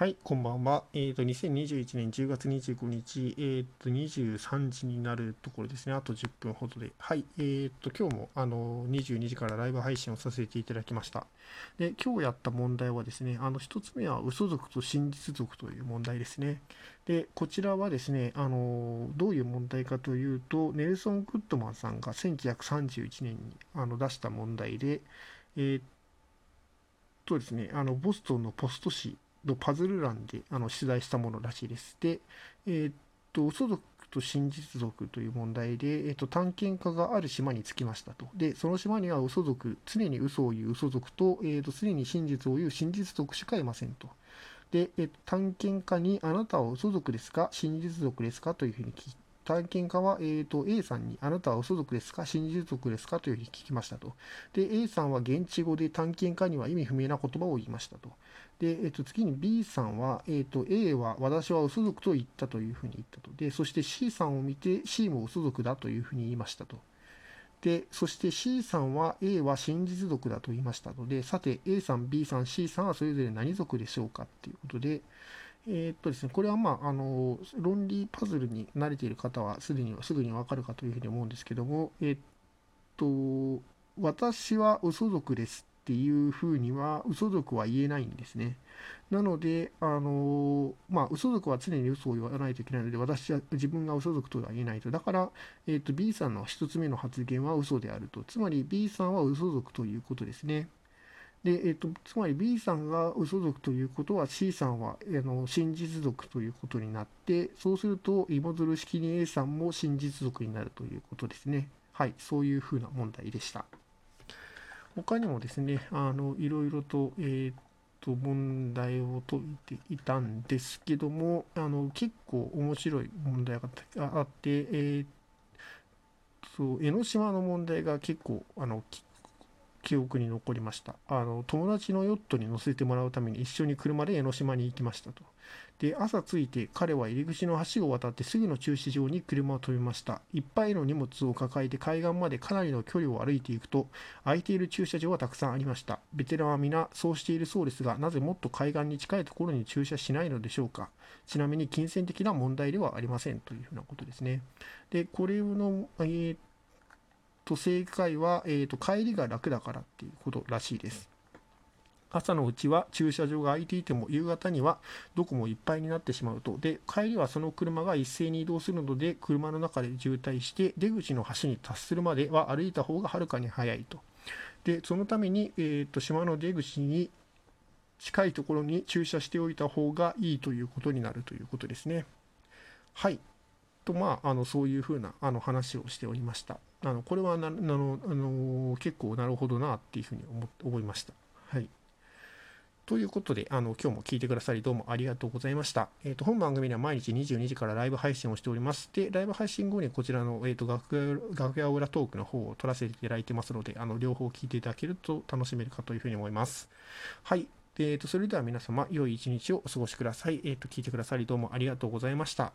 はい、こんばんは。えっ、ー、と、2021年10月25日、えっ、ー、と、23時になるところですね。あと10分ほどで。はい、えっ、ー、と、今日も、あの、22時からライブ配信をさせていただきました。で、今日やった問題はですね、あの、1つ目は嘘族と真実族という問題ですね。で、こちらはですね、あの、どういう問題かというと、ネルソン・グッドマンさんが1931年にあの出した問題で、えっとですね、あの、ボストンのポスト紙のパズル欄であの取材したものらしいです。で、え、っと、嘘族と真実族という問題で、え、っと、探検家がある島に着きましたと。で、その島には嘘族、常に嘘を言う嘘族と、えー、っと、常に真実を言う真実族しかいませんと。で、えー、探検家にあなたは嘘族ですか？真実族ですか？というふうに聞いて探検家は、えーと、A さんに、あなたは嘘族ですか？真実族ですか？というふうに聞きましたと。A さんは現地語で探検家には意味不明な言葉を言いましたと。で、えーと、次に B さんは、えーと、A は私は嘘族と言ったというふうに言ったと。で、そして C さんを見て C も嘘族だというふうに言いましたと。で、そして C さんは A は真実族だと言いましたので、さて A さん、B さん、C さんはそれぞれ何族でしょうか？っていうことで、えー、っとですね、これはまあ、あの、論理パズルに慣れている方はすでに、すぐにわかるかというふうに思うんですけども、えー、っと、私は嘘族ですっていうふうには、嘘族は言えないんですね。なので、あの、まあ、嘘族は常に嘘を言わないといけないので、私は自分が嘘族とは言えないと。だから、えー、っと、B さんの一つ目の発言は嘘であると。つまり B さんは嘘族ということですね。で、えっと、つまり B さんが嘘族ということは C さんはあの真実族ということになって、そうすると芋づる式に A さんも真実族になるということですね。はい、そういうふうな問題でした。他にもですね、あのいろいろと,、えー、と問題を解いていたんですけども、あの結構面白い問題があって、えー、そう江ノ島の問題が結構あの記憶に残りました。あの、友達のヨットに乗せてもらうために一緒に車で江ノ島に行きましたと。で、朝着いて彼は入り口の橋を渡ってすぐの駐車場に車を止めました。いっぱいの荷物を抱えて海岸までかなりの距離を歩いていくと、空いている駐車場はたくさんありました。ベテランは皆そうしているそうですが、なぜもっと海岸に近いところに駐車しないのでしょうか。ちなみに金銭的な問題ではありませんというふうなことですね。で、これの、えーと正解は、えーと、帰りが楽だからっていうことらしいです。朝のうちは駐車場が空いていても夕方にはどこもいっぱいになってしまうと。で、帰りはその車が一斉に移動するので車の中で渋滞して出口の橋に達するまでは歩いた方がはるかに早いと。で、そのために、えーと島の出口に近いところに駐車しておいた方がいいということになるということですね。はい。と、まあ、あのそういうふうなあの話をしておりました。あのこれはなあのあの結構なるほどなっていうふうに思思いました。はい。ということで、あの今日も聞いてくださりどうもありがとうございました。えっ、ー、と、本番組では毎日22時からライブ配信をしております。で、ライブ配信後にこちらの、えーと、楽屋楽屋裏トークの方を撮らせていただいてますので、あの両方聞いていただけると楽しめるかというふうに思います。はい。えーと、それでは皆様、良い一日をお過ごしください。えっ、と、聞いてくださりどうもありがとうございました。